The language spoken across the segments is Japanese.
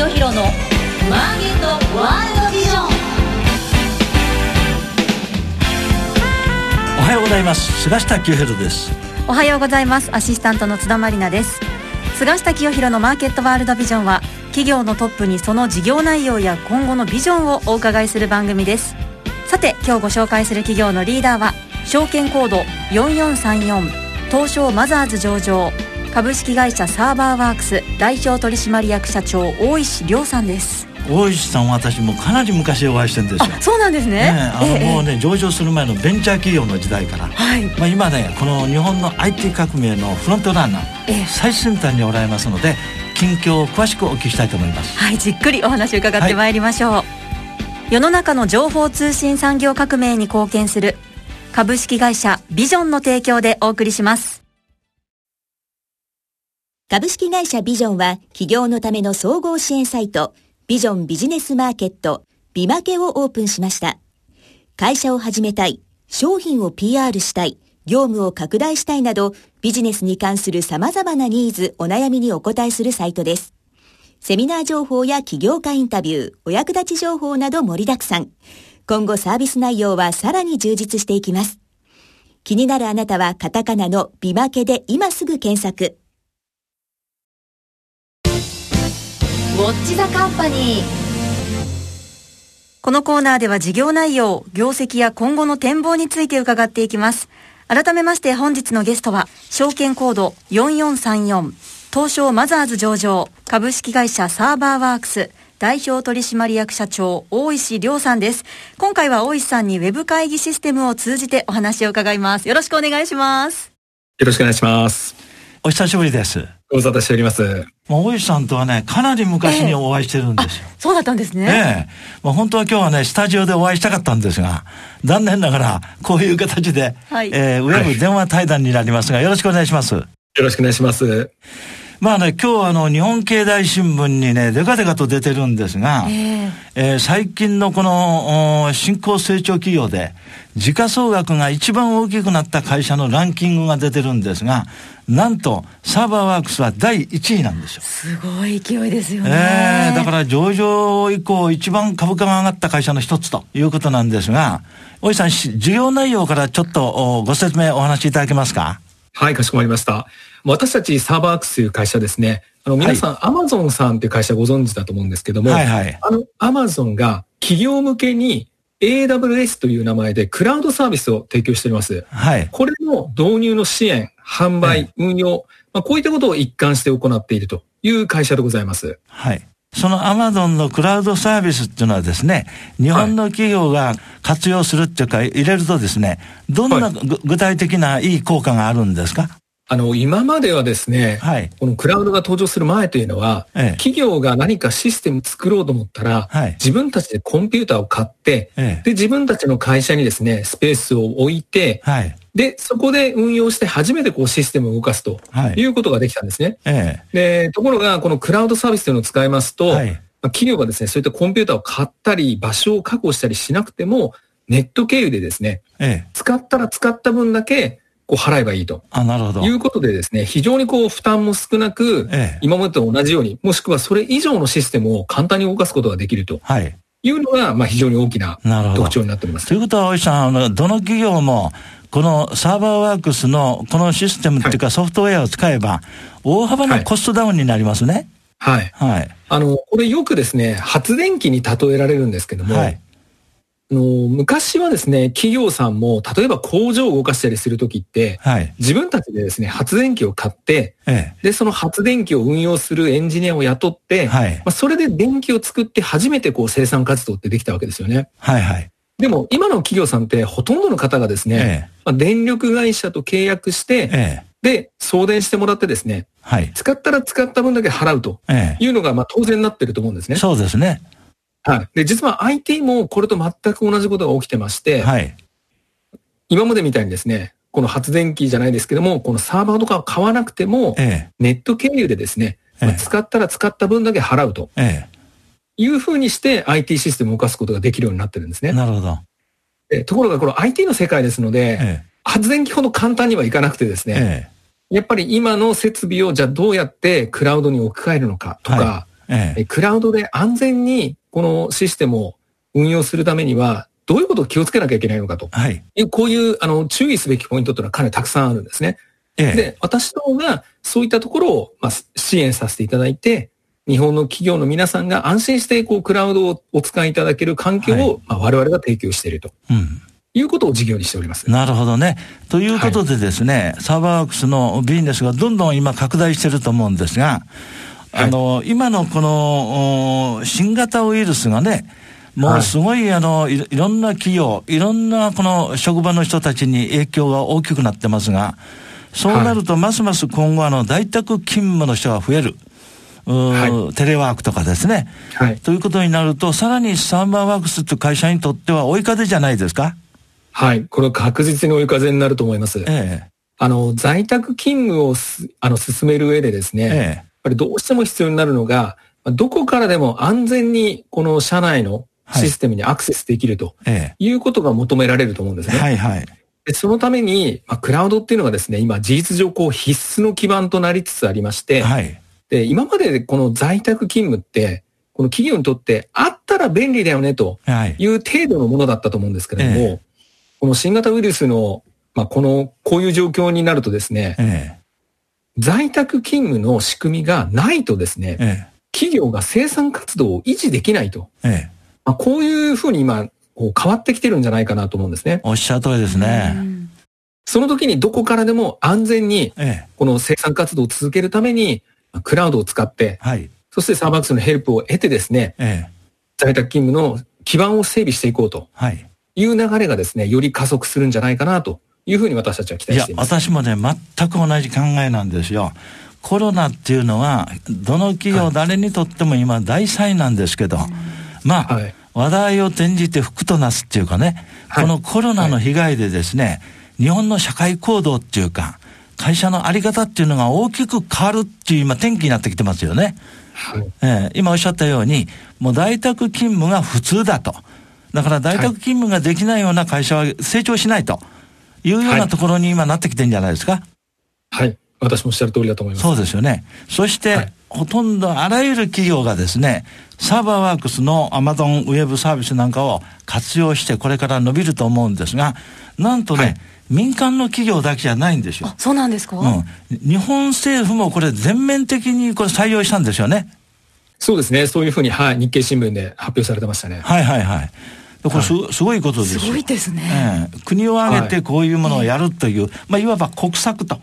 清弘のマーケットワールドビジョン。おはようございます。菅下清弘です。おはようございます。アシスタントの津田まりなです。菅下清弘のマーケットワールドビジョンは企業のトップにその事業内容や今後のビジョンをお伺いする番組です。さて今日ご紹介する企業のリーダーは証券コード4434東証マザーズ上場株式会社サーバーワークス代表取締役社長大石亮さんです。大石さんは私もかなり昔お会いしてるんですよ。あそうなんですね。ねあの、もうね上場する前のベンチャー企業の時代から、はい。まあ、今ねこの日本の IT 革命のフロントランナー、ええ。最先端におられますので近況を詳しくお聞きしたいと思います。はいじっくりお話を伺ってまいりましょう、世の中の情報通信産業革命に貢献する株式会社ビジョンの提供でお送りします株式会社ビジョンは企業のための総合支援サイトビジョンビジネスマーケットビマケをオープンしました。会社を始めたい、商品を PR したい、業務を拡大したいなどビジネスに関する様々なニーズ、お悩みにお答えするサイトです。セミナー情報や起業家インタビュー、お役立ち情報など盛りだくさん。今後サービス内容はさらに充実していきます。気になるあなたはカタカナのビマケで今すぐ検索。ッチザカンパニーこのコーナーでは事業内容、業績や今後の展望について伺っていきます。改めまして本日のゲストは、証券コード4434、東証マザーズ上場、株式会社サーバーワークス、代表取締役社長、大石亮さんです。今回は大石さんにウェブ会議システムを通じてお話を伺います。よろしくお願いします。よろしくお願いします。お久しぶりですご無沙汰しております。もう大石さんとはねかなり昔にお会いしてるんですよ、そうだったんですね。ええまあ、本当は今日はね、スタジオでお会いしたかったんですが、残念ながら、こういう形で、はいえーウェブ電話対談になりますが、よろしくお願いします。よろしくお願いします。まあね、今日はあの、日本経済新聞にね、デカデカと出てるんですが、ええー最近のこの、お新興成長企業で、時価総額が一番大きくなった会社のランキングが出てるんですが、なんと、サーバーワークスは第1位なんですよ。すごい勢いですよね。ええだから上場以降一番株価が上がった会社の一つということなんですが、大石さん、し事業内容からちょっとおご説明お話しいただけますか？はい、かしこまりました。私たちサーバーワークスという会社ですね。あの、皆さん、アマゾンさんという会社ご存知だと思うんですけども、はいはいあの、アマゾンが企業向けに AWS という名前でクラウドサービスを提供しております。はい。これの導入の支援、販売、運用、まあ、こういったことを一貫して行っているという会社でございます。はい。そのアマゾンのクラウドサービスっていうのはですね、日本の企業が活用するっていうか、入れるとですね、どんな具体的ないい効果があるんですか？あの、今まではですね、はい。このクラウドが登場する前というのは、ええ。企業が何かシステム作ろうと思ったら、はい。自分たちでコンピューターを買って、ええ。で、自分たちの会社にですね、スペースを置いて、はい。で、そこで運用して初めてこうシステムを動かすとはい。いうことができたんですね。えで、ところが、このクラウドサービスというのを使いますと、企業がですね、そういったコンピューターを買ったり、場所を確保したりしなくても、ネット経由でですね、えええ。使ったら使った分だけ、こう払えばいいと。あ、なるほど。いうことでですね、非常にこう負担も少なく、ええ今までと同じように、もしくはそれ以上のシステムを簡単に動かすことができるとはい。いうのが、まあ非常に大きな特徴になっておりますとい。うことは、大石さん、あの、どの企業も、このサーバーワークスのこのシステムっていうかソフトウェアを使えば、大幅なコストダウンになりますね。はい。はい。あの、これよくですね、発電機に例えられるんですけども、はい。あの昔はですね、企業さんも、例えば工場を動かしたりするときって、はい。自分たちでですね、発電機を買って、えで、その発電機を運用するエンジニアを雇って、はいまあ、それで電気を作って初めてこう生産活動ってできたわけですよね。え。はいはい。でも今の企業さんってほとんどの方がですね、ええ。まあ、電力会社と契約して、ええ。で、送電してもらってですね、はい。使ったら使った分だけ払うとえいうのがまあ当然になってると思うんですえ。ね。そうですね。はい。で、実は IT もこれと全く同じことが起きてまして、はい。今までみたいにですね、この発電機じゃないですけども、このサーバーとかを買わなくても、えネット経由でですね、まあええ使ったら使った分だけ払うとえ。えいうふうにして IT システムを動かすことができるようになってるんですえ。ね。なるほど。でところがこの IT の世界ですので、え発電機ほど簡単にはいかなくてですえ。ね、えやっぱり今の設備をじゃあどうやってクラウドに置き換えるのかとか、え。えええクラウドで安全にこのシステムを運用するためには、どういうことを気をつけなきゃいけないのかとはい。こういうあの注意すべきポイントというのはかなりたくさんあるんですね。ええで、私どもがそういったところを、まあ、支援させていただいて、日本の企業の皆さんが安心してこうクラウドをお使いいただける環境を、まあ、我々が提供しているとうん。いうことを事業にしております。なるほどね。ということでですね、サーバーワークスのビジネスがどんどん今拡大してると思うんですが、はいあの、今のこの、お新型ウイルスがね、もはいうすごい、あのいろ、いろんな企業、いろんなこの職場の人たちに影響が大きくなってますが、そうなると、ますます今後、あの、在宅勤務の人が増える。はテレワークとかですね。はい。ということになると、さらにサーバーワークスという会社にとっては追い風じゃないですか？はい。これは確実に追い風になると思います。えあの、在宅勤務をすあの進める上でですえ。ね、やっえぱりどうしても必要になるのが、まあどこからでも安全にこの社内のシステムにアクセスできるとえ。えいうことが求められると思うんですえ。ね。はいはい。でそのために、まあ、クラウドっていうのがですね、今事実上こう必須の基盤となりつつありまして、はい。で、今までこの在宅勤務って、この企業にとってあったら便利だよねとはい。いう程度のものだったと思うんですけれども、えこの新型ウイルスの、まあ、この、こういう状況になるとですね、え在宅勤務の仕組みがないとですねえ。、え企業が生産活動を維持できないと。え。ええ。まあ、こういうふうに今、こう変わってきてるんじゃないかなと思うんですね。おっしゃる通りですね。その時にどこからでも安全にええ。この生産活動を続けるために、まあクラウドを使って、はい。そしてサーバークスのヘルプを得てですね、ええ。在宅勤務の基盤を整備していこうとはい。いう流れがですね、より加速するんじゃないかなというふうに私たちは期いや待してい、ます。私もね、全く同じ考えなんですよ。コロナっていうのは、どの企業、はい誰にとっても今大災難ですけど、まあ、はい話題を転じて福となすっていうかね、はいこのコロナの被害でですね、日本の社会行動っていうか、会社のあり方っていうのが大きく変わるっていう今転機になってきてますよね。はい。ええ今おっしゃったように、もう在宅勤務が普通だと。だから在宅勤務ができないような会社は成長しないというようはないところに今なってきてるんじゃないですか？はい。私もおっしゃる通りだと思います。そうですよね。そして、はいほとんどあらゆる企業がですね、サーバーワークスの Amazon ウェブサービスなんかを活用してこれから伸びると思うんですが、なんとね、はい民間の企業だけじゃないんですよあ。そうなんですか、うん。日本政府もこれ全面的にこれ採用したんですよね。そうですね。そういうふうに、はい。日経新聞で発表されてましたね。はいはいはい。でこれす,、すごいことですよ。すごいですね、ええ。国を挙げてこういうものをやるという、まあ、いわば国策と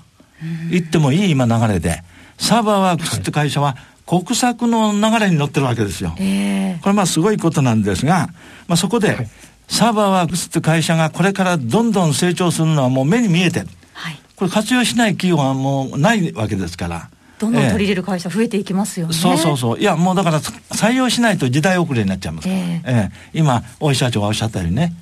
言ってもいい今流れで、サーバーワークスって会社は国策の流れに乗ってるわけですよ。ええ。これまあすごいことなんですが、まあ、そこで、はい。サーバーワークスって会社がこれからどんどん成長するのはもう目に見えてる。はい。これ活用しない企業はもうないわけですから。どんどん取り入えれる会社増えていきますよね、えそうそうそう。いや、もうだから採用しないと時代遅れになっちゃいますから。えええ今、大石社長がおっしゃったようにね。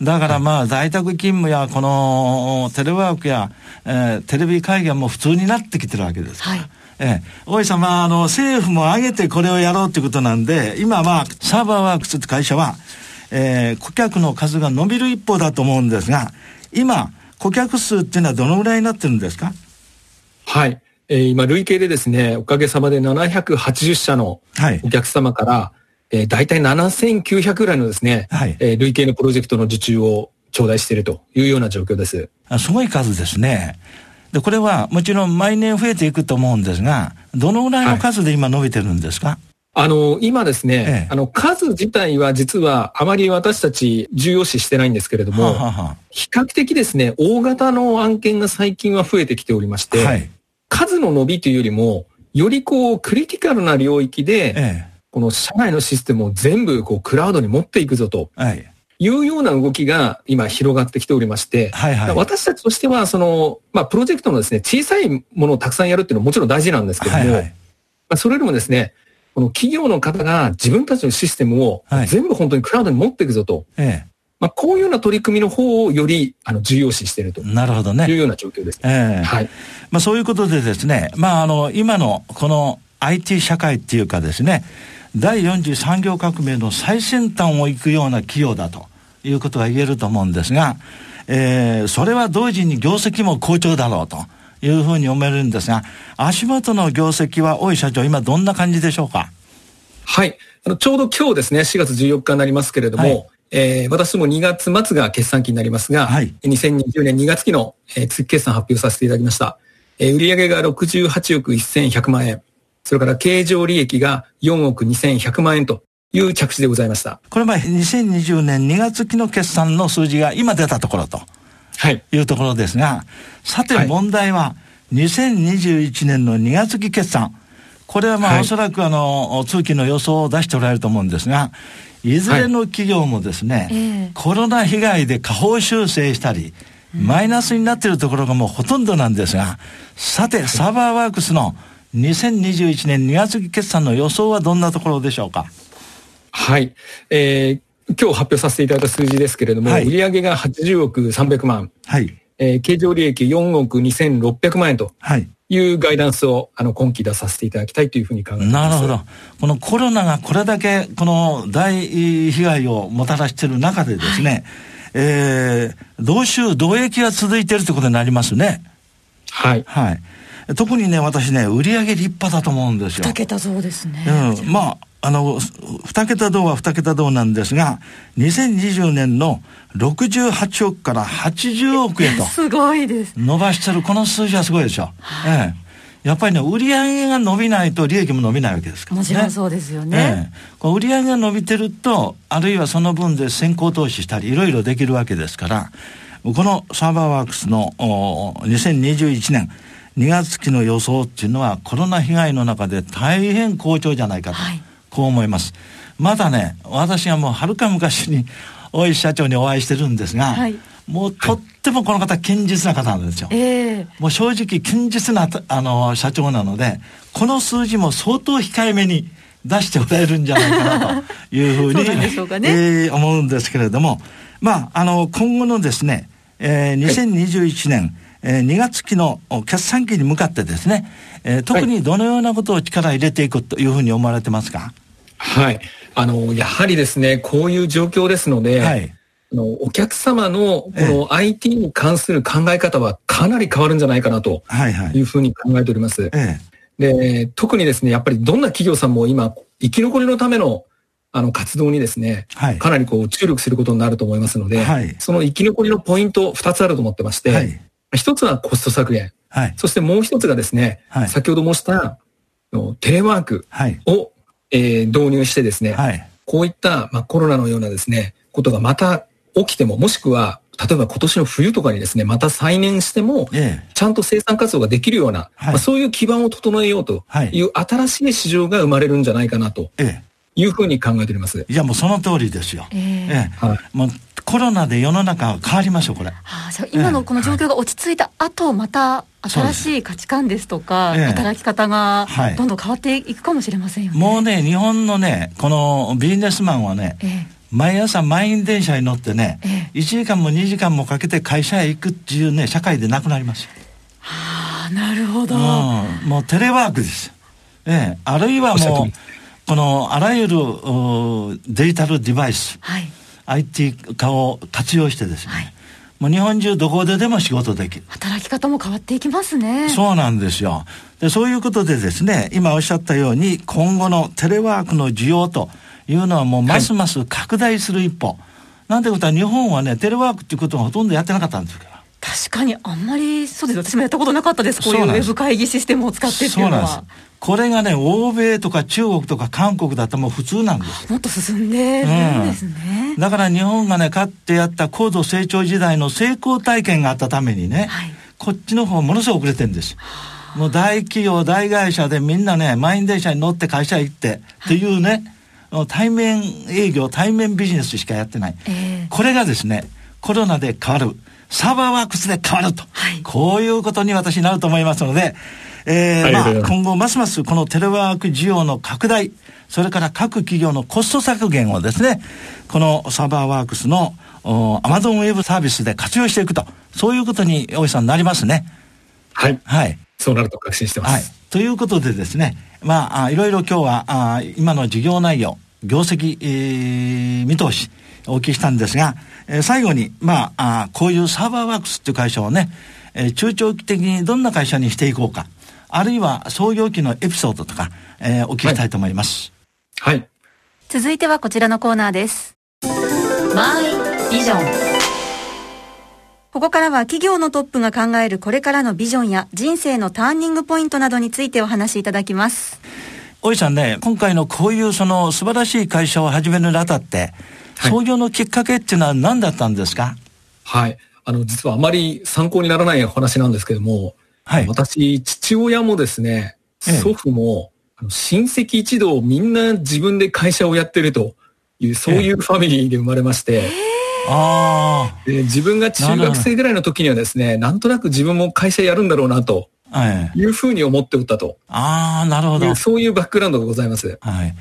だからまあ、在宅勤務や、この、テレワークや、えーテレビ会議はもう普通になってきてるわけですから。はいええ、大石さん、まあ、あの、政府も挙げてこれをやろうということなんで、今まあ、サーバーワークスって会社は、えー顧客の数が伸びる一方だと思うんですが、今、顧客数っていうのはどのぐらいになってるんですか？はい。えー今、累計でですね、おかげさまで780社のはいお。客様から、えー、大体7900ぐらいのですね、はいえー累計のプロジェクトの受注を頂戴しているというような状況です。あすごい数ですね。で、これはもちろん毎年増えていくと思うんですが、どのぐらいの数で今伸びてるんですか、あの、今ですね、ええあの、数自体は実はあまり私たち重要視してないんですけれども、はは比較的ですね、大型の案件が最近は増えてきておりまして、はい。数の伸びというよりも、よりこう、クリティカルな領域で、えこの社内のシステムを全部こう、クラウドに持っていくぞとえ。はい。いうような動きが今広がってきておりまして、はいはい。私たちとしては、その、まあ、プロジェクトのですね、小さいものをたくさんやるっていうのはもちろん大事なんですけども、はいはい。まあ、それよりもですね、この企業の方が自分たちのシステムをはい全部本当にクラウドに持っていくぞと、えまあ、こういうような取り組みの方をよりあの重要視しているとえ。なるほどいうね。ような状況です。ええはい。まあそういうことでですね、まああの、今のこの IT 社会っていうかですね、第4次産業革命の最先端を行くような企業だということが言えると思うんですが、えーそれは同時に業績も好調だろうというふうに思えるんですが、足元の業績は大井社長、今どんな感じでしょうか？はい。あの、ちょうど今日ですね、4月14日になりますけれども、はいえー私も2月末が決算期になりますが、はい2020年2月期の、えー月決算発表させていただきました。えー売上が68億1100万円。それから経常利益が4億2100万円という着地でございました。これま2020年2月期の決算の数字が今出たところとはい。いうところですが、さてはい問題は2021年の2月期決算。これはまあはいおそらくあの、通期の予想を出しておられると思うんですが、いずれの企業もですね、ええ。コロナ被害で下方修正したり、マイナスになっているところがもうほとんどなんですが、さて、サーバーワークスの2021年2月期決算の予想はどんなところでしょうか？はい。えー今日発表させていただいた数字ですけれども、はい。売上が80億300万、はい。えー経常利益4億2600万円と。はい。いうガイダンスをあの今期出させていただきたいというふうに考えています。なるほど。このコロナがこれだけこの大被害をもたらしている中でですね、えー、同州同益が続いているということになりますね。はい。はい。特にね、私ね、売上立派だと思うんですよ。二桁増ですね。うん、まあ、あの、二桁銅は二桁銅なんですが、2020年の68億から80億へと すごいです。伸ばしてるこの数字はすごいでしょ。ええ。やっぱりね、売上が伸びないと利益も伸びないわけですからね。もちろんそうですよね。ええ、こう売上が伸びてると、あるいはその分で先行投資したり、いろいろできるわけですから、このサーバーワークスのお2021年2月期の予想っていうのは、コロナ被害の中で大変好調じゃないかと、はい。こう思います。まだね、私がもうはるか昔に大石社長にお会いしてるんですが、はい。もうとってもこの方、堅実な方なんですよ。ええ。もう正直堅実なあの社長なので、この数字も相当控えめに出しておられるんじゃないかなと いうふうにそうえー思うんですけれども、まあ、あの、今後のですね、えー2021年、えー2月期のお決算期に向かってですね、えー特にどのようなことを力入れていくというふうに思われてますか？はい。あの、やはりですね、こういう状況ですので、はい。あのお客様のこええの IT に関する考え方はかなり変わるんじゃないかなとはい。うふうに考えております。えで、特にですね、やっぱりどんな企業さんも今、生き残りのためのあの活動にですね、はいかなりこう注力することになると思いますので、はいその生き残りのポイント2つあると思ってまして、えはい。一つはコスト削減、はい。そしてもう一つがですね、はい先ほど申したテレワークはい。を、えー導入してですね、はい。こういった、まあ、コロナのようなですね、ことがまた起きても、もしくは、例えば今年の冬とかにですね、また再燃しても、ええちゃんと生産活動ができるような、はいまあ、そういう基盤を整えようとはいいう新しい市場が生まれるんじゃないかなとえいうふうに考えております。え。いや、もうその通りですよ。ええええはいもうコロナで世の中は変わりますよ、これ。はあ、じゃあ今のこの状況が落ち着いた後、また新しい価値観ですとか、ええ働き方がはいどんどん変わっていくかもしれませんよね。もうね、日本のね、このビジネスマンはね、ええ毎朝満員電車に乗ってね、え1時間も2時間もかけて会社へ行くっていうね、社会でなくなりますよ。ああ、なるほど。うん、もうテレワークです。ええ、あるいはもうこのあらゆるうデジタルデバイス、はい。IT 化を活用してですね、はいもう日本中どこででも仕事できる。働き方も変わっていきますね。そうなんですよ。で、そういうことでですね、今おっしゃったように、今後のテレワークの需要というのはもうますます拡大する一歩。なんてことは日本はね、テレワークっていうことがほとんどやってなかったんですから。確かにあんまりそうです私もやったことなかったですこういうウェブ会議システムを使ってっていそうのは。これがね、欧米とか中国とか韓国だともう普通なんです。もっと進んでるんですね、だから日本がね、かってやった高度成長時代の成功体験があったためにね、はいこっちの方ものすごく遅れてるんです。もう大企業、大会社でみんなね、満員電車に乗って会社へ行って、っていうね、対面営業、対面ビジネスしかやってない。ええこれがですね、コロナで変わる。サーバーワークスで変わると。はいこういうことに私なると思いますので、えーまあ、今後ますますこのテレワーク需要の拡大、それから各企業のコスト削減をですね、このサーバーワークスのアマゾンウェブサービスで活用していくと、そういうことに大井さんなりますね。はい。はい。そうなると確信してまはいす。。ということでですね、まあ、あいろいろ今日は、あ今の事業内容、業績、えー見通し、お聞きしたんですが、えー最後に、まああ、こういうサーバーワークスっていう会社をね、えー中長期的にどんな会社にしていこうか、あるいは創業期のエピソードとか、えーお聞きしたいと思います。はい。続いてはこちらのコーナーです。マイビジョンここからは企業のトップが考えるこれからのビジョンや人生のターニングポイントなどについてお話しいただきます。大井さんね、今回のこういうその素晴らしい会社を始めるにあたって、はい創業のきっかけっていうのは何だったんですか？はい。あの、実はあまり参考にならないお話なんですけども、はい。私、父親もですね、ええ祖父も、あの親戚一同みんな自分で会社をやってるという、そういうファミリーで生まれまして、あで自分が中学生ぐらいの時にはですね、なんとなく自分も会社やるんだろうなとあ、はい。いうふうに思っておったとああ、なるほど。そういうバックグラウンドがございます。はい。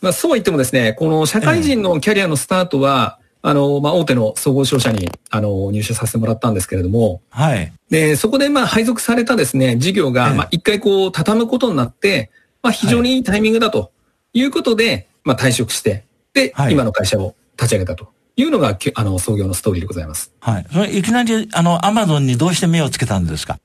まあ、そうは言ってもですね、この社会人のキャリアのスタートは、あの、まあ、大手の総合商社に、あの、入社させてもらったんですけれども、はい。で、そこでまあ配属されたですね、事業が、ええ。まあ一回こう畳むことになって、まあ非常にいいタイミングだということで、まあ退職して、で、はい。今の会社を立ち上げたというのが、きあの、創業のストーリーでございます。はい。それいきなり、あの、アマゾンにどうして目をつけたんですか？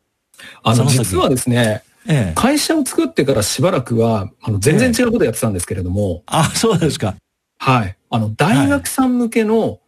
あの、実はですね、ええ。会社を作ってからしばらくは、あの、全然違うことやってたんですけれども、あ、そうですか。はい。あの、大学さん向けの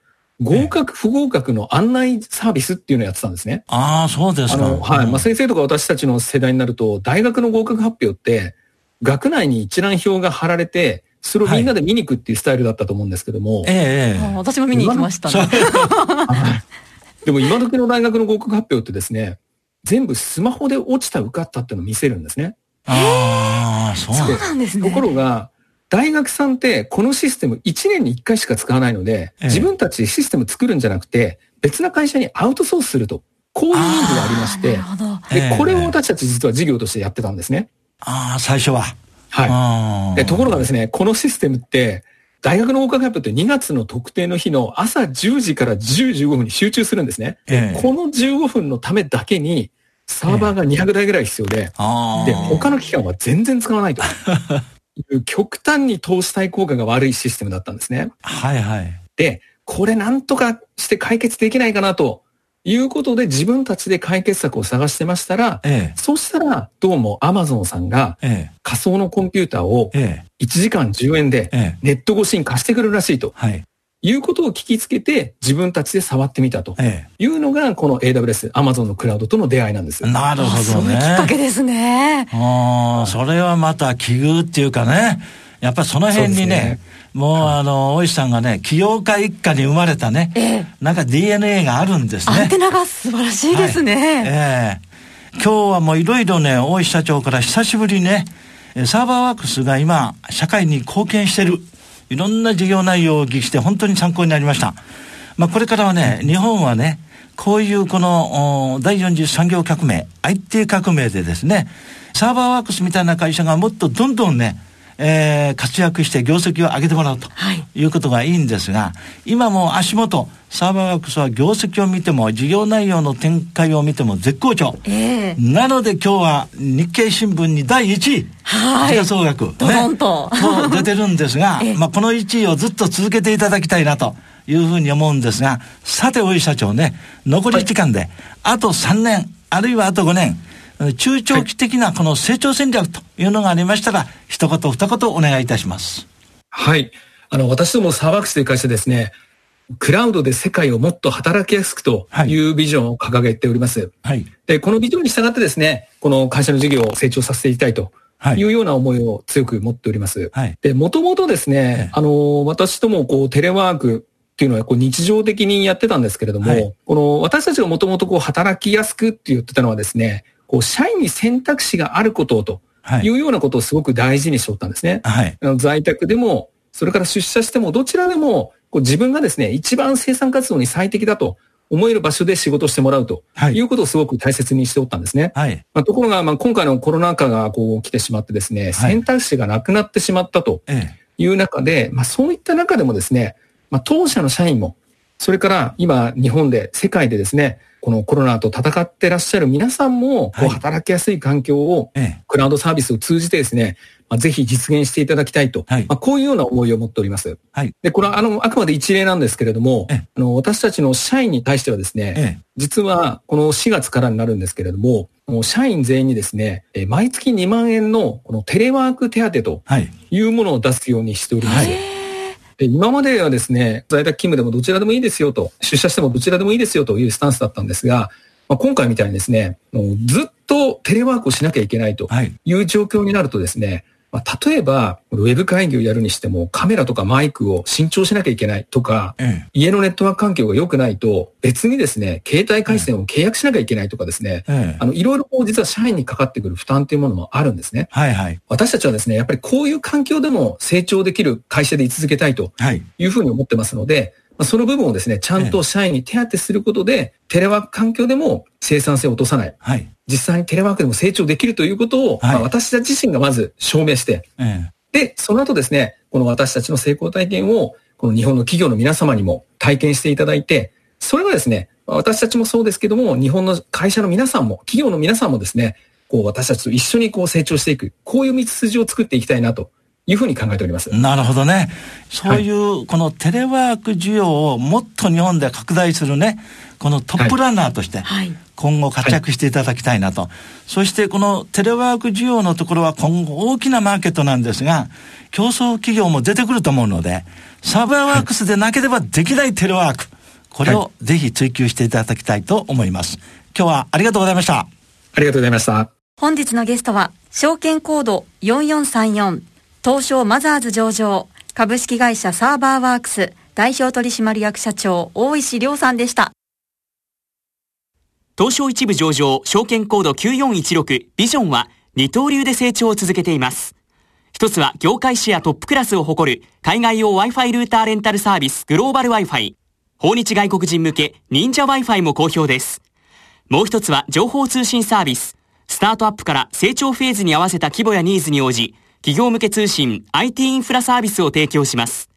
合格不合格の案内サービスっていうのをやってたんですね。ああ、そうですか。あの、はい。うんまあ、先生とか私たちの世代になると、大学の合格発表って、学内に一覧表が貼られて、それをみんなで見に行くっていうスタイルだったと思うんですけども、ええええ。私も見に行きましたね。でも今時の大学の合格発表ってですね、全部スマホで落ちた受かったっていうのを見せるんですね。ああ、そうなんですね。ところが、大学さんってこのシステム1年に1回しか使わないので、ええ自分たちでシステム作るんじゃなくて、別な会社にアウトソースすると、こういうニーズがありましてなる、ほど。ええで、これを私たち実は事業としてやってたんですね。ああ、最初は。はい。でところがですね、このシステムって、大学の合格発表って2月の特定の日の朝10時から10時15分に集中するんですね。ええこの15分のためだけに、サーバーが200台ぐらい必要で。で、他の期間は全然使わないという極端に投資対効果が悪いシステムだったんですね。はいはい。で、これなんとかして解決できないかなということで自分たちで解決策を探してましたら、えそしたらどうも Amazon さんがえ。え仮想のコンピューターをえ。ええ。1時間10円でええ。ネット越しに貸してくれるらしいとはい。いうことを聞きつけて自分たちで触ってみたとえいうのがこの AWS、Amazon のクラウドとの出会いなんですえ。。なるほそどね。ういうきっかけですね。ああ、それはまた奇遇っていうかね。やっぱりその辺にねね、もうあの、大石さんがね、起業家一家に生まれたね、ええなんか DNA があるんですね。アンテナが素晴らしいですね。ええ今日はもういろいろね、大石社長から久しぶりね、えサーバーワークスが今、社会に貢献してる、いろんな事業内容をお聞きして本当に参考になりました。まあこれからはね、日本はね、こういうこの第4次産業革命、IT 革命でですね、サーバーワークスみたいな会社がもっとどんどんね、えー活躍して業績を上げてもらうと。はい。いうことがいいんですが、今もう足元、サーバーワークスは業績を見ても、事業内容の展開を見ても絶好調。ええなので今日は日経新聞に第1位、はい総額、ドドンとと出てるんですが ええ、まあこの1位をずっと続けていただきたいなというふうに思うんですが、さて大井社長ね、残り時間で、あと3年、あるいはあと5年、中長期的なこの成長戦略というのがありましたら、一言二言お願いいたします。はい。あの、私どもサーバークスという会社ですね、クラウドで世界をもっと働きやすくというビジョンを掲げております。はい。で、このビジョンに従ってですね、この会社の事業を成長させていきたいとはいいうような思いを強く持っております。はい。で、もともとですええね、あの、私どもこうテレワークっていうのはこう日常的にやってたんですけれども、はいこの私たちがもともとこう働きやすくって言ってたのはですね、こう社員に選択肢があることとはいい。うようなことをすごく大事にしておったんですね。はい。在宅でも、それから出社しても、どちらでも、こう自分がですね、一番生産活動に最適だと思える場所で仕事をしてもらうとはいいうことをすごく大切にしておったんですね。はい。まあ、ところが、まあ、今回のコロナ禍がこう来てしまってですね、選択肢がなくなってしまったとえいう中で、まあ、そういった中でもですね、まあ、当社の社員も、それから今日本で世界でですね、このコロナと戦ってらっしゃる皆さんも、働きやすい環境を、ええ。クラウドサービスを通じてですね、まあ、ぜひ実現していただきたいと、はいまあ、こういうような思いを持っております。はい。で、これはあの、あくまで一例なんですけれどもええ、あの、私たちの社員に対してはですね、ええ。実はこの4月からになるんですけれども、もう社員全員にですね、えー毎月2万円のこのテレワーク手当とはい。いうものを出すようにしております。はいで今まではですね、在宅勤務でもどちらでもいいですよと、出社してもどちらでもいいですよというスタンスだったんですが、まあ、今回みたいにですね、もうずっとテレワークをしなきゃいけないとはい。いう状況になるとですね、まあ、例えば、ウェブ会議をやるにしてもカメラとかマイクを新調しなきゃいけないとか、ええ。家のネットワーク環境が良くないと、別にですね、携帯回線を契約しなきゃいけないとかですね、ええあ。の、いろいろこう実は社員にかかってくる負担というものもあるんですね。はいはい。私たちはですね、やっぱりこういう環境でも成長できる会社で居続けたいとはい。いうふうに思ってますので、まあその部分をですね、ちゃんと社員に手当てすることで、テレワーク環境でも生産性を落とさない。はい。実際にテレワークでも成長できるということを、はいまあ私たち自身がまず証明して、えで、その後ですね、この私たちの成功体験を、この日本の企業の皆様にも体験していただいて、それがですね、私たちもそうですけども、日本の会社の皆さんも、企業の皆さんもですね、こう私たちと一緒にこう成長していく、こういう道筋を作っていきたいなというふうに考えております。え。なるほどね。そういう、このテレワーク需要をもっと日本で拡大するね、このトップランナーとして、はい今後活躍していただきたいなと。そしてこのテレワーク需要のところは今後大きなマーケットなんですが、競争企業も出てくると思うので、サーバーワークスでなければできないテレワーク。これをぜひ追求していただきたいと思います。今日はありがとうございました。ありがとうございました。本日のゲストは、証券コード4434、東証マザーズ上場、株式会社サーバーワークス、代表取締役社長、大石亮さんでした。東証一部上場、証券コード9416ビジョンは二刀流で成長を続けています。一つは業界シェアトップクラスを誇る海外用 Wi-Fi ルーターレンタルサービスグローバル Wi-Fi。訪日外国人向け忍者 Wi-Fi も好評です。もう一つは情報通信サービス。スタートアップから成長フェーズに合わせた規模やニーズに応じ、企業向け通信 IT インフラサービスを提供します。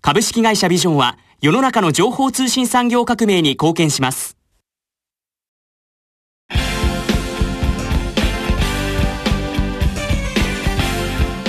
株式会社ビジョンは世の中の情報通信産業革命に貢献します。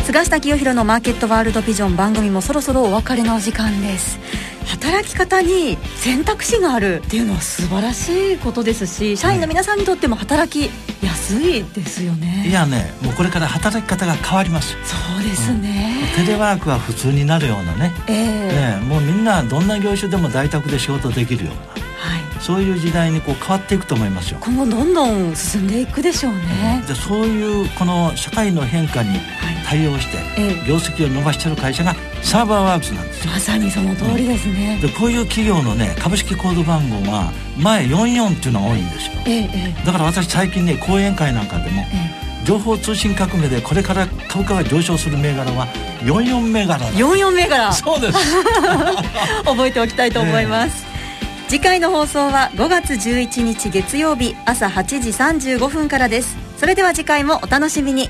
菅下清弘のマーケットワールドビジョン番組もそろそろお別れの時間です働き方に選択肢があるっていうのは素晴らしいことですし社員の皆さんにとっても働きやすいですよね。いやね、もうこれから働き方が変わります。そうですね、テレワークは普通になるようなね。ええ。ね、もうみんなどんな業種でも在宅で仕事できるような。はい。そういう時代にこう変わっていくと思いますよ。今後どんどん進んでいくでしょうね、でそういうこの社会の変化に対応してええ。業績を伸ばしてる会社がサーバーワークスなんですよ。まさにその通りですね、でこういう企業のね株式コード番号は前44っていうのが多いんですよ。えええだから私最近ね講演会なんかでもええ。情報通信革命でこれから株価が上昇する銘柄は44銘柄だえ44銘柄。そうです。覚えておきたいと思います、次回の放送は5月11日月曜日朝8時35分からです。それでは次回もお楽しみに